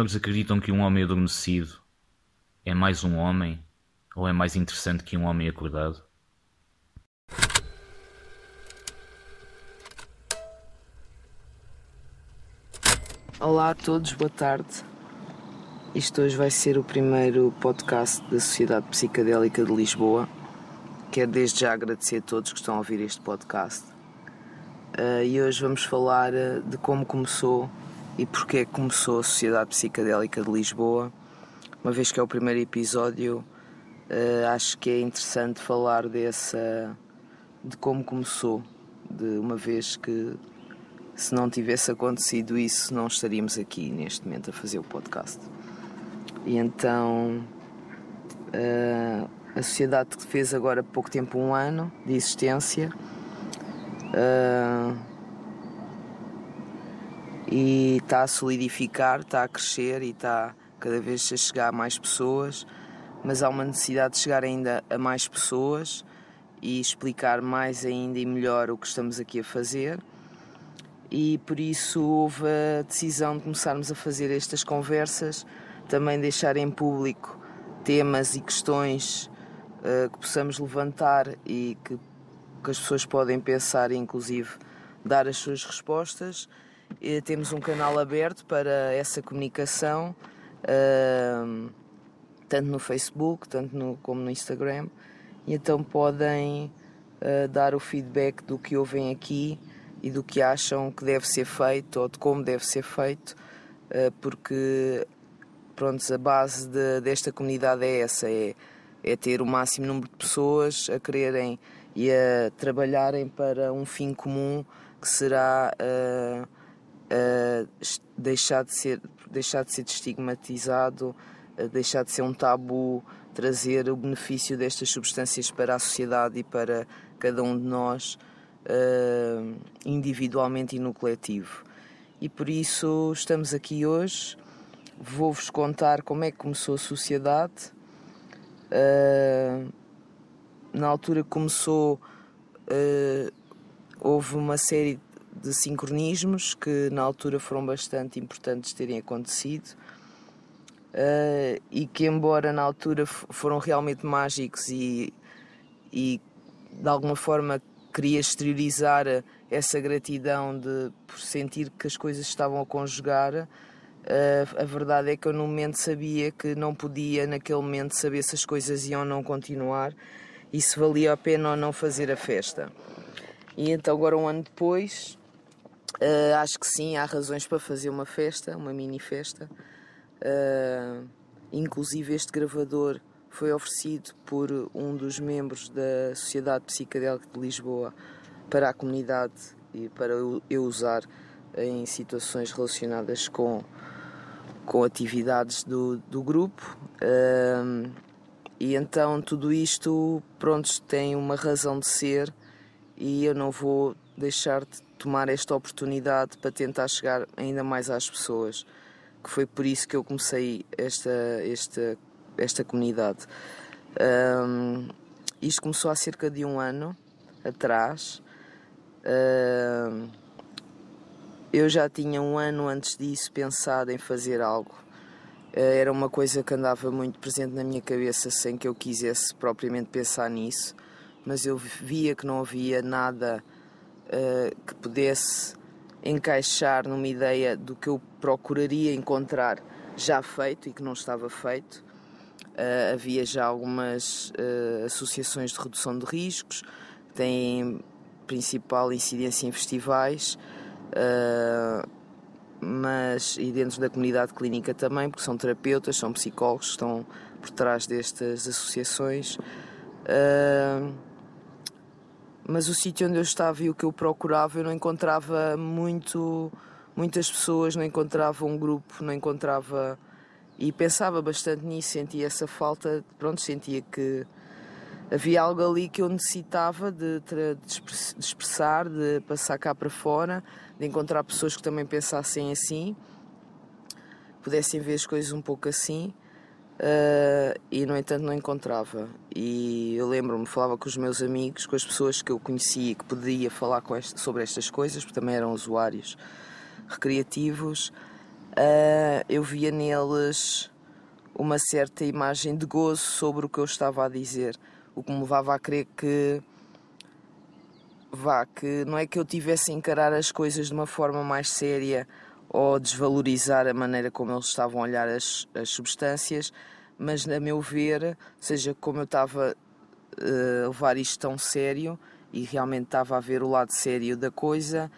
senhores acreditam que um homem adormecido é mais um homem ou é mais interessante que um homem acordado? Olá a todos, boa tarde. Isto hoje vai ser o primeiro podcast da Sociedade Psicadélica de Lisboa. Quero desde já agradecer a todos que estão a ouvir este podcast. Uh, e hoje vamos falar uh, de como começou e porque é começou a Sociedade Psicadélica de Lisboa. Uma vez que é o primeiro episódio, uh, acho que é interessante falar dessa de como começou, de uma vez que se não tivesse acontecido isso, não estaríamos aqui neste momento a fazer o podcast. E então a sociedade fez agora pouco tempo um ano de existência Uh, e está a solidificar, está a crescer e está cada vez a chegar a mais pessoas, mas há uma necessidade de chegar ainda a mais pessoas e explicar mais ainda e melhor o que estamos aqui a fazer. E por isso houve a decisão de começarmos a fazer estas conversas, também deixar em público temas e questões uh, que possamos levantar e que que as pessoas podem pensar inclusive, dar as suas respostas. E temos um canal aberto para essa comunicação, uh, tanto no Facebook tanto no, como no Instagram, e então podem uh, dar o feedback do que ouvem aqui e do que acham que deve ser feito ou de como deve ser feito, uh, porque pronto, a base de, desta comunidade é essa, é, é ter o máximo número de pessoas a quererem e a trabalharem para um fim comum que será uh, uh, deixar, de ser, deixar de ser estigmatizado, uh, deixar de ser um tabu, trazer o benefício destas substâncias para a sociedade e para cada um de nós, individualmente e no coletivo. E por isso estamos aqui hoje. Vou-vos contar como é que começou a sociedade. Uh, na altura começou, uh, houve uma série de sincronismos que na altura foram bastante importantes terem acontecido. Uh, e que embora na altura foram realmente mágicos e, e de alguma forma queria exteriorizar essa gratidão de por sentir que as coisas estavam a conjugar uh, a verdade é que eu no momento sabia que não podia naquele momento saber se as coisas iam ou não continuar e se valia a pena ou não fazer a festa. E então, agora, um ano depois, uh, acho que sim, há razões para fazer uma festa, uma mini festa. Uh, inclusive, este gravador foi oferecido por um dos membros da Sociedade Psicadélica de Lisboa para a comunidade e para eu usar em situações relacionadas com, com atividades do, do grupo. Uh, e então tudo isto, pronto, tem uma razão de ser e eu não vou deixar de tomar esta oportunidade para tentar chegar ainda mais às pessoas, que foi por isso que eu comecei esta, esta, esta comunidade. Um, isto começou há cerca de um ano atrás. Um, eu já tinha um ano antes disso pensado em fazer algo eh, era uma coisa que andava muito presente na minha cabeça sem que eu quisesse propriamente pensar nisso, mas eu via que não havia nada uh, que pudesse encaixar numa ideia do que eu procuraria encontrar já feito e que não estava feito. Uh, havia já algumas uh, associações de redução de riscos, têm principal incidência em festivais. Uh, mas e dentro da comunidade clínica também, porque são terapeutas, são psicólogos que estão por trás destas associações. Mas o sítio onde eu estava e o que eu procurava, eu não encontrava muito, muitas pessoas, não encontrava um grupo, não encontrava. E pensava bastante nisso, sentia essa falta, pronto, sentia que havia algo ali que eu necessitava de, de expressar, de passar cá para fora, de encontrar pessoas que também pensassem assim, pudessem ver as coisas um pouco assim. Uh, e no entanto não encontrava. E eu lembro-me, falava com os meus amigos, com as pessoas que eu conhecia que podia falar este, sobre estas coisas, porque também eram usuários, recreativos, uh, eu via neles uma certa imagem de gozo sobre o que eu estava a dizer, o que me levava a crer que vá, que não é que eu tivesse a encarar as coisas de uma forma mais séria ou desvalorizar a maneira como eles estavam a olhar as, as substâncias, mas a meu ver, seja como eu estava uh, a levar isto tão sério e realmente estava a ver o lado sério da coisa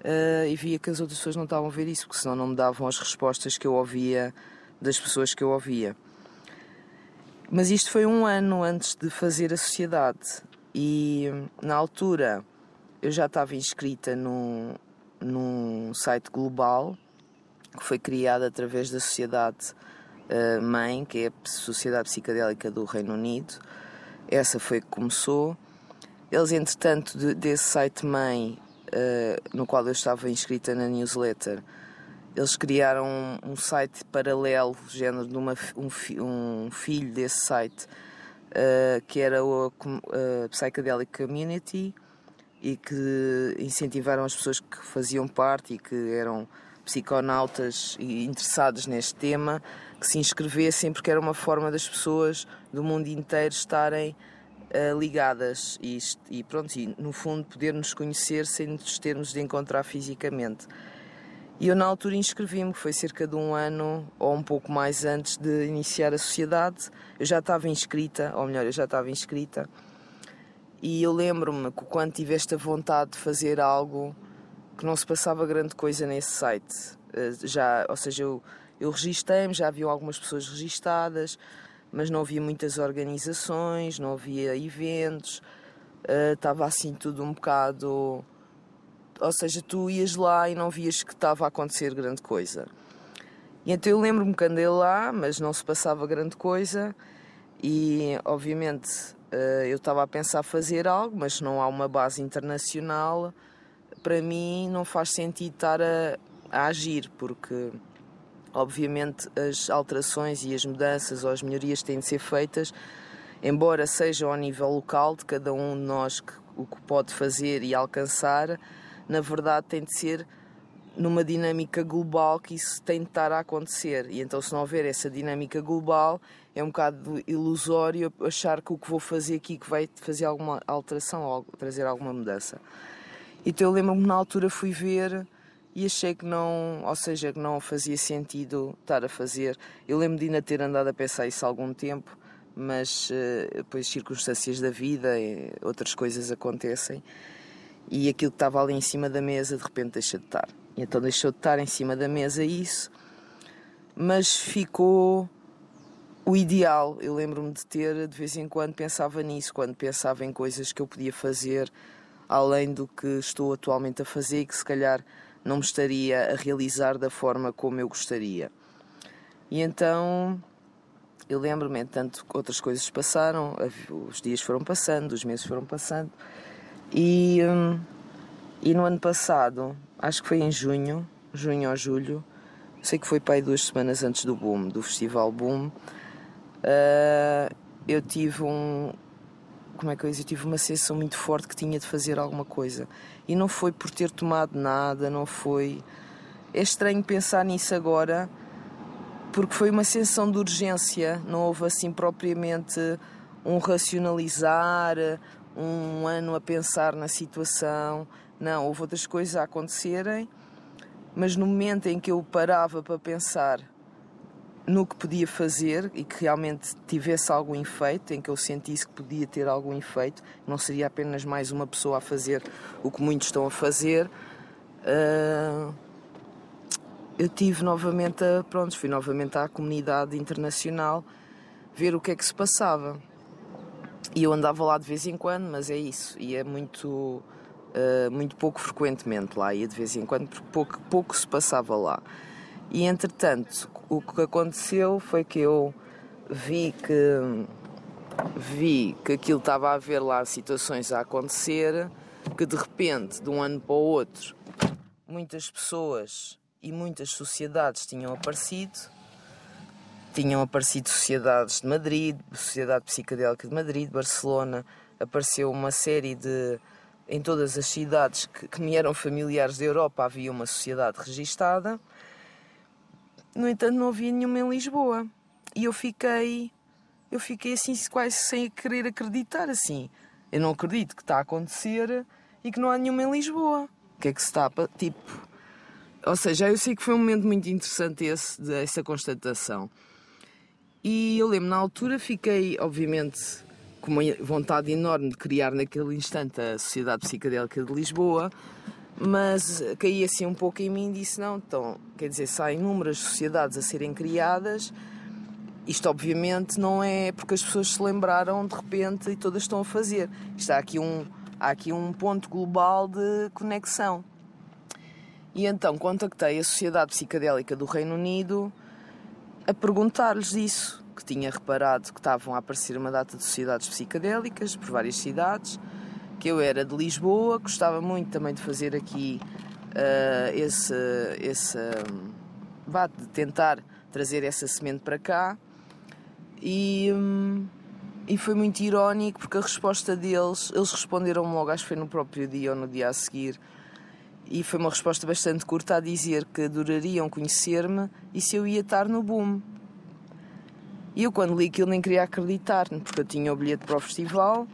uh, e via que as outras pessoas não estavam a ver isso, porque senão não me davam as respostas que eu ouvia das pessoas que eu ouvia. Mas isto foi um ano antes de fazer a sociedade e na altura eu já estava inscrita num, num site global que foi criado através da Sociedade uh, Mãe, que é a Sociedade Psicadélica do Reino Unido. Essa foi que começou. Eles, entretanto, de, desse site mãe, uh, no qual eu estava inscrita na newsletter, eles criaram um, um site paralelo, género de uma, um, um filho desse site, uh, que era o uh, Psychedelic Community, e que incentivaram as pessoas que faziam parte e que eram psiconautas e interessados neste tema que se inscrevessem porque era uma forma das pessoas do mundo inteiro estarem uh, ligadas e, e pronto, e no fundo poder nos conhecer sem nos termos de encontrar fisicamente. E eu na altura inscrevi-me, foi cerca de um ano ou um pouco mais antes de iniciar a sociedade. Eu já estava inscrita, ou melhor, eu já estava inscrita e eu lembro-me que quando tive esta vontade de fazer algo que não se passava grande coisa nesse site, eh, já, ou seja, eu, eu registrei-me, já havia algumas pessoas registadas, mas não havia muitas organizações, não havia eventos, uh, estava assim tudo um bocado. Ou seja, tu ias lá e não vias que estava a acontecer grande coisa. E então eu lembro-me que andei lá, mas não se passava grande coisa, e obviamente eh, eu estava a pensar fazer algo, mas não há uma base internacional, para mim não faz sentido estar a, a agir, porque obviamente as alterações e as mudanças ou as melhorias têm de ser feitas, embora sejam ao nível local de cada um de nós que, o que pode fazer e alcançar, na verdade tem de ser numa dinâmica global que isso tem de estar a acontecer. E então, se não houver essa dinâmica global, é um bocado ilusório achar que o que vou fazer aqui que vai fazer alguma alteração ou trazer alguma mudança. Então, eu lembro-me na altura fui ver e achei que não, ou seja, que não fazia sentido estar a fazer. Eu lembro de ainda ter andado a pensar isso há algum tempo, mas uh, depois circunstâncias da vida, outras coisas acontecem e aquilo que estava ali em cima da mesa de repente deixa de estar. Então deixou de estar em cima da mesa isso, mas ficou o ideal. Eu lembro-me de ter, de vez em quando, pensava nisso, quando pensava em coisas que eu podia fazer além do que estou atualmente a fazer e que se calhar não me estaria a realizar da forma como eu gostaria. E então eu lembro-me, entanto, outras coisas passaram, os dias foram passando, os meses foram passando, e, hum, e no ano passado acho que foi em junho, junho ou julho, sei que foi para aí duas semanas antes do boom, do festival boom, uh, eu tive um, como é que eu disse, eu tive uma sensação muito forte que tinha de fazer alguma coisa. E não foi por ter tomado nada, não foi, é estranho pensar nisso agora, porque foi uma sensação de urgência, não houve assim propriamente um racionalizar, um ano a pensar na situação, não, houve outras coisas a acontecerem, mas no momento em que eu parava para pensar no que podia fazer e que realmente tivesse algum efeito, em que eu sentisse que podia ter algum efeito, não seria apenas mais uma pessoa a fazer o que muitos estão a fazer, uh, eu tive novamente a, pronto, fui novamente à comunidade internacional ver o que é que se passava. E eu andava lá de vez em quando, mas é isso, e é muito uh, muito pouco frequentemente lá, ia de vez em quando, porque pouco, pouco se passava lá. E entretanto, o que aconteceu foi que eu vi que vi que aquilo estava a haver lá situações a acontecer, que de repente, de um ano para o outro, muitas pessoas e muitas sociedades tinham aparecido. Tinham aparecido sociedades de Madrid, Sociedade Psicadélica de Madrid, Barcelona, apareceu uma série de em todas as cidades que, que me eram familiares da Europa havia uma sociedade registada. No entanto, não havia nenhuma em Lisboa. E eu fiquei, eu fiquei assim quase sem querer acreditar assim. Eu não acredito que está a acontecer e que não há nenhuma em Lisboa. O que é que se está tipo, ou seja, eu sei que foi um momento muito interessante esse dessa constatação. E eu lembro na altura fiquei, obviamente, com uma vontade enorme de criar naquele instante a Sociedade Psicadélica de Lisboa, mas caí assim um pouco em mim e disse: não, então, quer dizer, se há inúmeras sociedades a serem criadas, isto obviamente não é porque as pessoas se lembraram de repente e todas estão a fazer. Está aqui um, há aqui um ponto global de conexão. E então contactei a Sociedade Psicadélica do Reino Unido a perguntar-lhes isso que tinha reparado que estavam a aparecer uma data de sociedades psicadélicas por várias cidades, que eu era de Lisboa, gostava muito também de fazer aqui uh, esse, esse vá, de tentar trazer essa semente para cá e, um, e foi muito irónico porque a resposta deles, eles responderam logo, acho que foi no próprio dia ou no dia a seguir, e foi uma resposta bastante curta a dizer que adorariam conhecer-me e se eu ia estar no boom. E eu, quando li aquilo, nem queria acreditar, porque eu tinha o bilhete para o festival,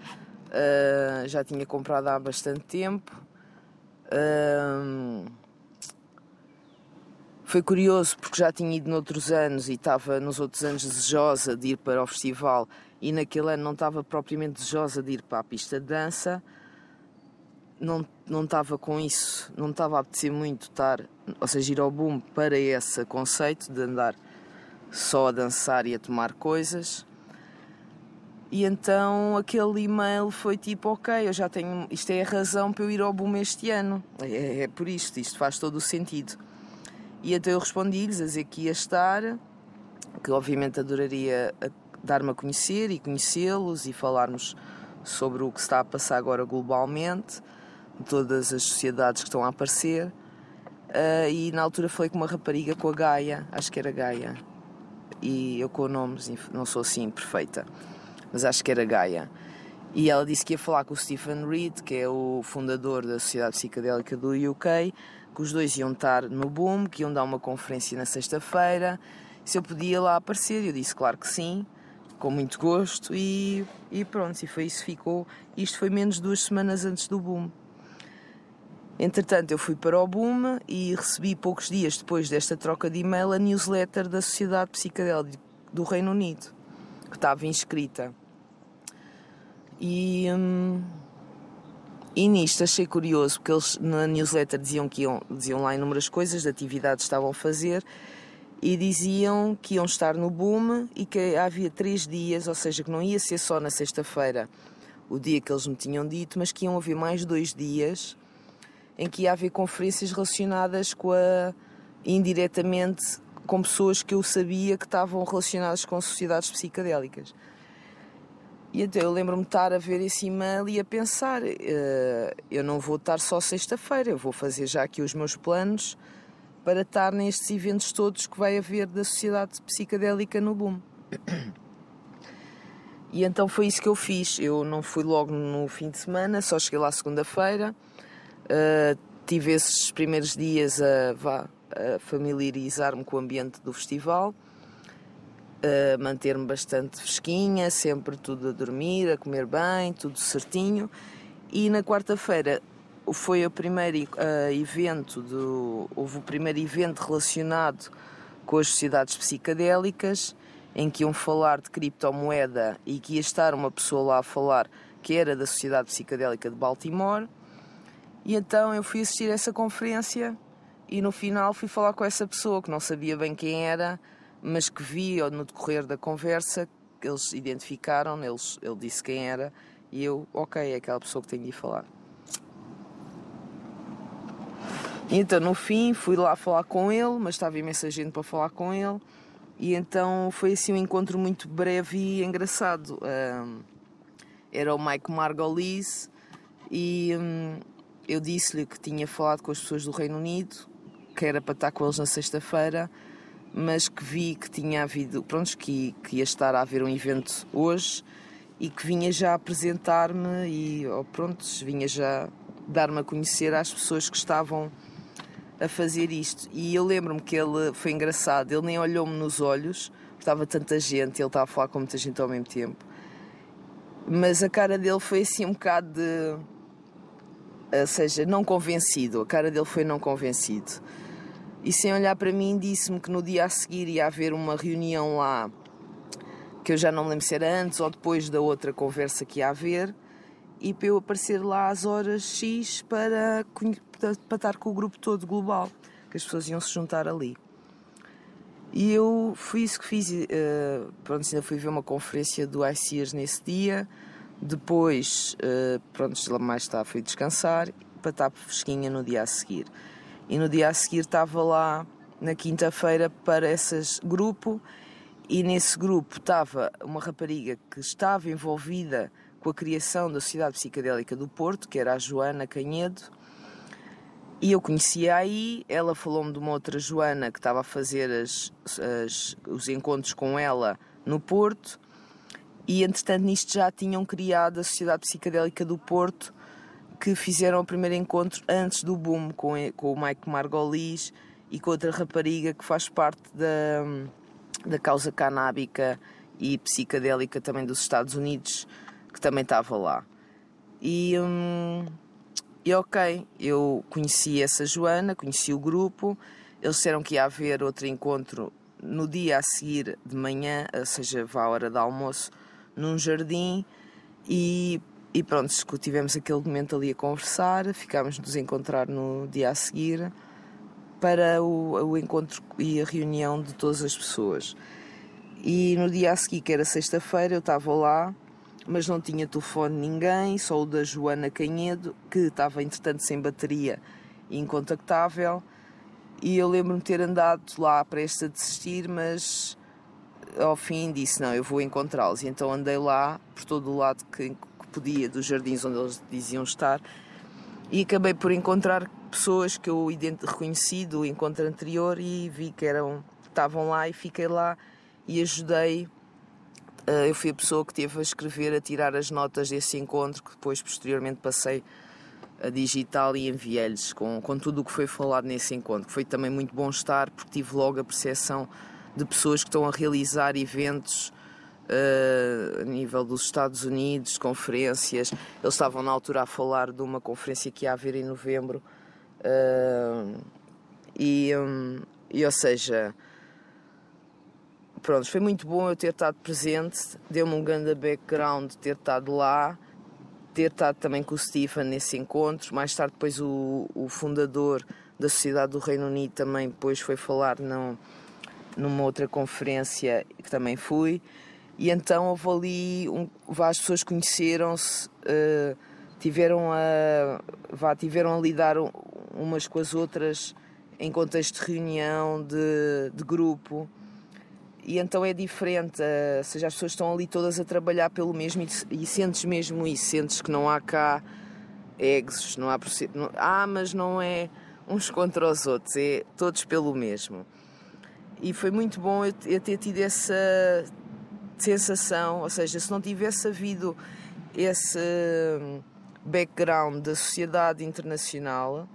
uh, já tinha comprado há bastante tempo. Uh, foi curioso porque já tinha ido noutros anos e estava nos outros anos desejosa de ir para o festival e naquele ano não estava propriamente desejosa de ir para a pista de dança. Não, não estava com isso, não estava a apetecer muito estar, ou seja, ir ao boom para esse conceito de andar só a dançar e a tomar coisas. E então aquele e-mail foi tipo: Ok, eu já tenho. Isto é a razão para eu ir ao boom este ano. É, é por isto, isto faz todo o sentido. E então eu respondi-lhes a dizer que ia estar, que obviamente adoraria dar-me a conhecer e conhecê-los e falarmos sobre o que está a passar agora globalmente, todas as sociedades que estão a aparecer. Uh, e na altura falei com uma rapariga, com a Gaia, acho que era Gaia, e eu com nomes não sou assim perfeita, mas acho que era Gaia. E ela disse que ia falar com o Stephen Reed, que é o fundador da Sociedade Psicadélica do UK, que os dois iam estar no Boom, que iam dar uma conferência na sexta-feira, se eu podia lá aparecer. Eu disse, claro que sim, com muito gosto, e, e pronto, e foi isso ficou. Isto foi menos de duas semanas antes do Boom. Entretanto, eu fui para o Boom e recebi poucos dias depois desta troca de e-mail a newsletter da Sociedade Psicadélica do Reino Unido, que estava inscrita. E, hum, e nisto achei curioso, porque eles na newsletter diziam que iam, diziam lá inúmeras coisas de atividades que estavam a fazer e diziam que iam estar no Boom e que havia três dias, ou seja, que não ia ser só na sexta-feira o dia que eles me tinham dito, mas que iam haver mais dois dias em que ia haver conferências relacionadas com a indiretamente com pessoas que eu sabia que estavam relacionadas com sociedades psicadélicas. E então eu lembro-me de estar a ver esse e-mail e a pensar: uh, eu não vou estar só sexta-feira, eu vou fazer já aqui os meus planos para estar nestes eventos todos que vai haver da sociedade psicadélica no Boom. E então foi isso que eu fiz. Eu não fui logo no fim de semana, só cheguei lá segunda-feira. Uh, tive esses primeiros dias a, a familiarizar-me com o ambiente do festival, manter-me bastante fresquinha, sempre tudo a dormir, a comer bem, tudo certinho. E na quarta-feira foi o primeiro uh, evento do, houve o primeiro evento relacionado com as sociedades psicadélicas em que iam falar de criptomoeda e que ia estar uma pessoa lá a falar que era da Sociedade Psicadélica de Baltimore e então eu fui assistir a essa conferência e no final fui falar com essa pessoa que não sabia bem quem era, mas que vi no decorrer da conversa que eles identificaram, eles, ele disse quem era e eu, ok, é aquela pessoa que tenho de falar. E então no fim fui lá falar com ele, mas estava imensa gente para falar com ele. E então foi assim um encontro muito breve e engraçado. Um, era o Mike Margolis e um, eu disse-lhe que tinha falado com as pessoas do Reino Unido, que era para estar com eles na sexta-feira, mas que vi que tinha havido, pronto, que, que ia estar a haver um evento hoje e que vinha já apresentar-me e, oh, pronto, vinha já dar-me a conhecer às pessoas que estavam a fazer isto. E eu lembro-me que ele foi engraçado, ele nem olhou-me nos olhos, estava tanta gente, ele estava a falar com muita gente ao mesmo tempo. Mas a cara dele foi assim um bocado de. Ou seja, não convencido. A cara dele foi não convencido. E sem olhar para mim, disse-me que no dia a seguir ia haver uma reunião lá, que eu já não me lembro se era antes ou depois da outra conversa que ia haver, e para eu aparecer lá às horas X para, para estar com o grupo todo global, que as pessoas iam se juntar ali. E eu fui isso que fiz. Uh, pronto, ainda fui ver uma conferência do ICEAS nesse dia. Depois, uh, pronto, mais tarde fui descansar para estar fresquinha no dia a seguir. E no dia a seguir estava lá na quinta-feira para esse grupo. E nesse grupo estava uma rapariga que estava envolvida com a criação da Sociedade Psicadélica do Porto, que era a Joana Canhedo, e eu conhecia aí, ela falou-me de uma outra Joana que estava a fazer as, as, os encontros com ela no Porto, e entretanto nisto já tinham criado a Sociedade Psicadélica do Porto, que fizeram o primeiro encontro antes do boom com, com o Mike Margolis e com outra rapariga que faz parte da, da causa canábica e psicadélica também dos Estados Unidos, que também estava lá. E hum, e ok, eu conheci essa Joana, conheci o grupo, eles disseram que ia haver outro encontro no dia a seguir de manhã, ou seja, à hora de almoço, num jardim e, e pronto, tivemos aquele momento ali a conversar, ficámos nos encontrar no dia a seguir para o, o encontro e a reunião de todas as pessoas. E no dia a seguir, que era sexta-feira, eu estava lá mas não tinha telefone ninguém, só o da Joana Canhedo, que estava entretanto sem bateria e incontactável. E eu lembro-me ter andado lá prestes a desistir, mas ao fim disse: Não, eu vou encontrá-los. E então andei lá por todo o lado que podia, dos jardins onde eles diziam estar, e acabei por encontrar pessoas que eu reconheci do encontro anterior e vi que eram, estavam lá e fiquei lá e ajudei Uh, eu fui a pessoa que teve a escrever, a tirar as notas desse encontro, que depois, posteriormente, passei a digital e enviei-lhes com, com tudo o que foi falado nesse encontro. Foi também muito bom estar, porque tive logo a percepção de pessoas que estão a realizar eventos uh, a nível dos Estados Unidos, conferências. Eles estavam na altura a falar de uma conferência que ia haver em novembro. Uh, e, um, e, ou seja, pronto, foi muito bom eu ter estado presente, deu-me um grande background ter estado lá, ter estado também com o Stephen nesse encontro. Mais tarde, depois, o, o fundador da Sociedade do Reino Unido também depois foi falar num, numa outra conferência que também fui. E então houve ali, um, várias pessoas conheceram-se, uh, tiveram, a, tiveram a lidar umas com as outras em contexto de reunião, de, de grupo e então é diferente, uh, ou seja, as pessoas estão ali todas a trabalhar pelo mesmo e, e sentes mesmo isso, sentes que não há cá egos, não há não, ah, mas não é uns contra os outros, é todos pelo mesmo. E foi muito bom eu ter tido essa sensação, ou seja, se não tivesse havido esse hum, background da sociedade internacional,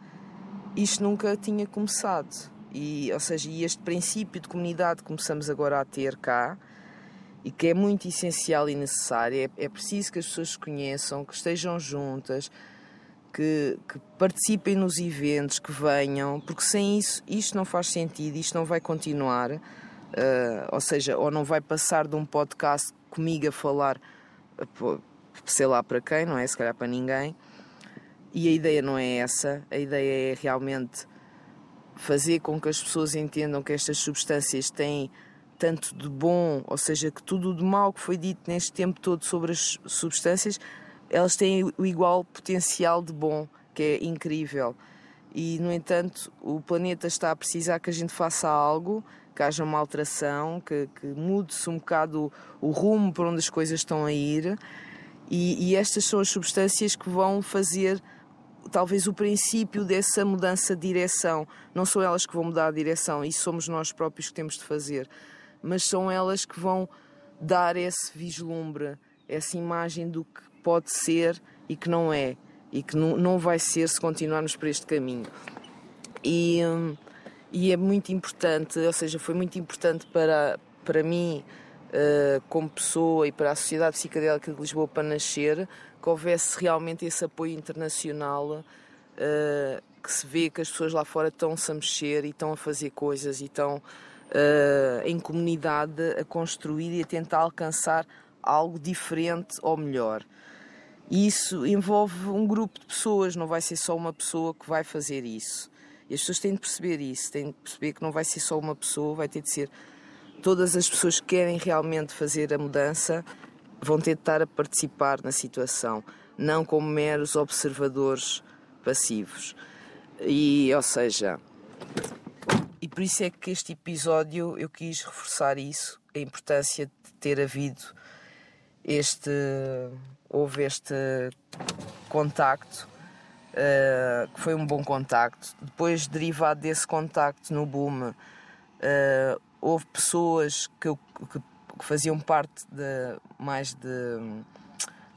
isto nunca tinha começado. E, ou seja, e este princípio de comunidade que começamos agora a ter cá e que é muito essencial e necessário, é, é preciso que as pessoas se conheçam, que estejam juntas, que, que, participem nos eventos, que venham, porque sem isso isto não faz sentido, isto não vai continuar, uh, ou seja, ou não vai passar de um podcast comigo a falar, sei lá para quem, não é? Se calhar para ninguém. E a ideia não é essa, a ideia é realmente fazer com que as pessoas entendam que estas substâncias têm tanto de bom, ou seja, que tudo de mal que foi dito neste tempo todo sobre as substâncias, elas têm o igual potencial de bom, que é incrível. E, no entanto, o planeta está a precisar que a gente faça algo, que haja uma alteração, que, que mude-se um bocado o, o, rumo para onde as coisas estão a ir. E, e estas são as substâncias que vão fazer talvez o princípio dessa mudança de direção. Não são elas que vão mudar a direção, isso somos nós próprios que temos de fazer, mas são elas que vão dar esse vislumbre, essa imagem do que pode ser e que não é. e que não, não vai ser se continuarmos por este caminho. E, hum, e é muito importante, ou seja, foi muito importante para, para mim, uh, como pessoa, e para a Sociedade Psicadélica de Lisboa para nascer, que houvesse realmente esse apoio internacional, uh, que se vê que as pessoas lá fora estão-se a mexer e estão a fazer coisas e estão uh, em comunidade a construir e a tentar alcançar algo diferente ou melhor. E isso envolve um grupo de pessoas, não vai ser só uma pessoa que vai fazer isso. E as pessoas têm de perceber isso, têm de perceber que não vai ser só uma pessoa, vai ter de ser todas as pessoas que querem realmente fazer a mudança vão ter de estar a participar na situação, não como meros observadores passivos. E, ou seja, e por isso é que este episódio eu quis reforçar isso, a importância de ter havido este houve este contacto uh, que foi um bom contacto. Depois, derivado desse contacto no boom, uh, houve pessoas que, que, que, faziam parte de mais de um,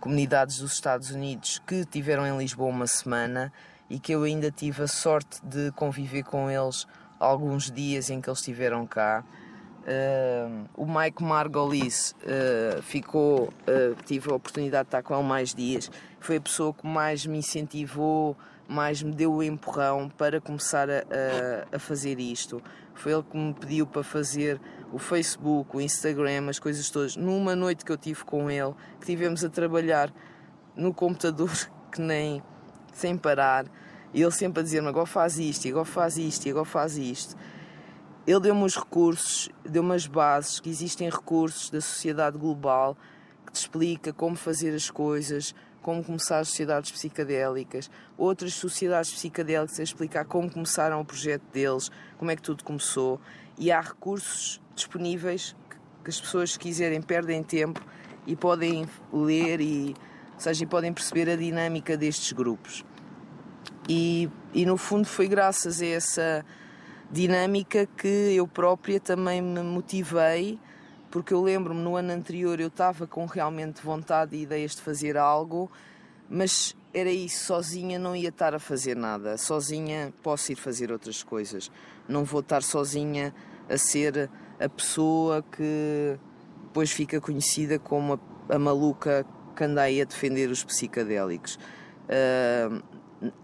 comunidades dos Estados Unidos que tiveram em Lisboa uma semana e que eu ainda tive a sorte de conviver com eles alguns dias em que eles estiveram cá. Uh, o Mike Margolis uh, ficou, uh, tive a oportunidade de estar com ele mais dias. Foi a pessoa que mais me incentivou, mais me deu o empurrão para começar a, a, a, fazer isto. Foi ele que me pediu para fazer o Facebook, o Instagram, as coisas todas. Numa noite que eu tive com ele, que tivemos a trabalhar no computador, que nem sem parar, e ele sempre a dizer-me: agora faz isto, agora faz isto, agora faz isto. Ele deu-me os recursos, deu-me as bases, que existem recursos da sociedade global que te explica como fazer as coisas, como começar as sociedades psicadélicas, outras sociedades psicadélicas a explicar como começaram o projeto deles, como é que tudo começou. E há recursos disponíveis que as pessoas, se quiserem, perdem tempo e podem ler e, ou seja, podem perceber a dinâmica destes grupos. E, e no fundo foi graças a essa dinâmica que eu própria também me motivei, porque eu lembro-me no ano anterior eu estava com realmente vontade e ideias de fazer algo, mas era isso, sozinha não ia estar a fazer nada. Sozinha posso ir fazer outras coisas. Não vou estar sozinha a ser a pessoa que depois fica conhecida como a, a maluca que anda aí a defender os psicadélicos. Uh,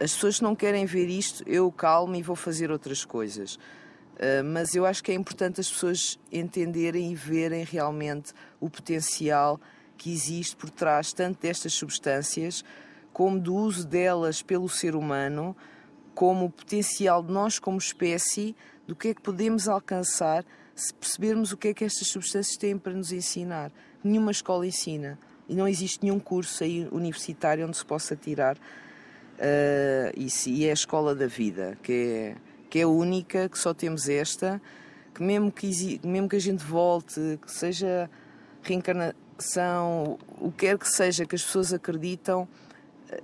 as pessoas não querem ver isto, eu calmo e vou fazer outras coisas. Uh, mas eu acho que é importante as pessoas entenderem e verem realmente o potencial que existe por trás tanto destas substâncias como do uso delas pelo ser humano, como o potencial de nós como espécie, do que é que podemos alcançar se percebermos o que é que estas substâncias têm para nos ensinar. Nenhuma escola ensina e não existe nenhum curso aí universitário onde se possa tirar Uh, isso, e é a escola da vida, que é, que é única, que só temos esta, que mesmo que, mesmo que a gente volte, que seja reencarnação, o que quer que seja que as pessoas acreditam,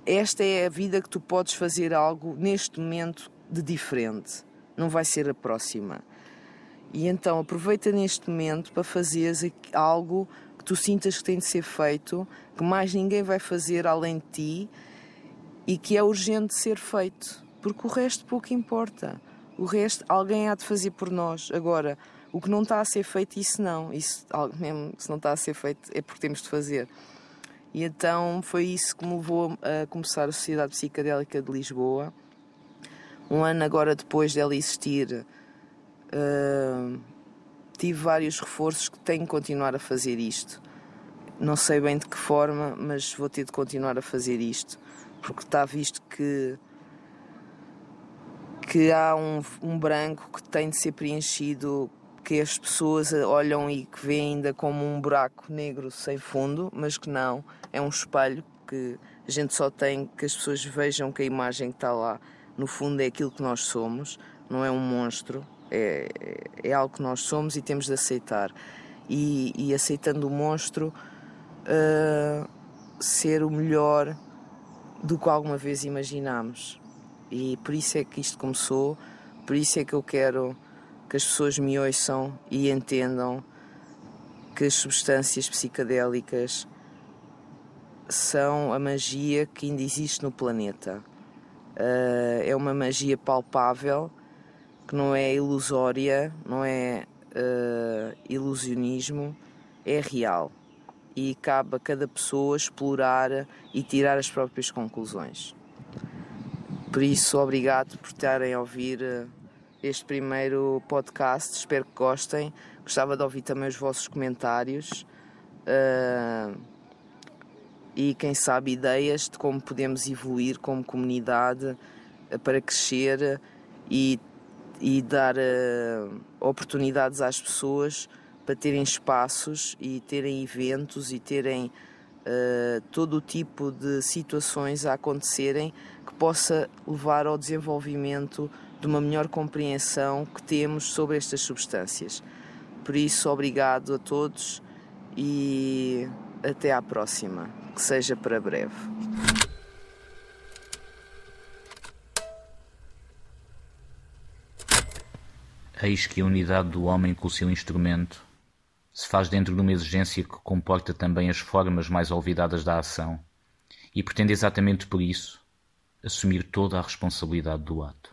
esta é a vida que tu podes fazer algo neste momento de diferente. Não vai ser a próxima. E então aproveita neste momento para fazeres algo que tu sintas que tem de ser feito, que mais ninguém vai fazer além de ti e que é urgente ser feito, porque o resto pouco importa. O resto alguém há de fazer por nós. Agora, o que não está a ser feito, isso não. Isso, mesmo se não está a ser feito, é porque temos de fazer. E então foi isso que me levou a começar a Sociedade Psicadélica de Lisboa. Um ano agora depois dela existir, uh, tive vários reforços que tenho que continuar a fazer isto. Não sei bem de que forma, mas vou ter de continuar a fazer isto porque está visto que que há um, um branco que tem de ser preenchido que as pessoas olham e que veem ainda como um buraco negro sem fundo, mas que não, é um espelho que a gente só tem que as pessoas vejam que a imagem que está lá no fundo é aquilo que nós somos, não é um monstro, é, é algo que nós somos e temos de aceitar. E, e aceitando o monstro, uh, ser o melhor do que alguma vez imaginámos. E por isso é que isto começou, por isso é que eu quero que as pessoas me ouçam e entendam que as substâncias psicadélicas são a magia que ainda existe no planeta. Uh, é uma magia palpável, que não é ilusória, não é uh, ilusionismo, é real. E cabe a cada pessoa explorar e tirar as próprias conclusões. Por isso, obrigado por estarem a ouvir uh, este primeiro podcast. Espero que gostem. Gostava de ouvir também os vossos comentários. Uh, e quem sabe ideias de como podemos evoluir como comunidade uh, para crescer e, e dar uh, oportunidades às pessoas para terem espaços e terem eventos e terem todo o tipo de situações a acontecerem que possa levar ao desenvolvimento de uma melhor compreensão que temos sobre estas substâncias. Por isso, obrigado a todos e até à próxima, que seja para breve. Eis que a unidade do homem com o seu instrumento se faz dentro de uma exigência que comporta também as formas mais olvidadas da ação e pretende exatamente por isso assumir toda a responsabilidade do ato.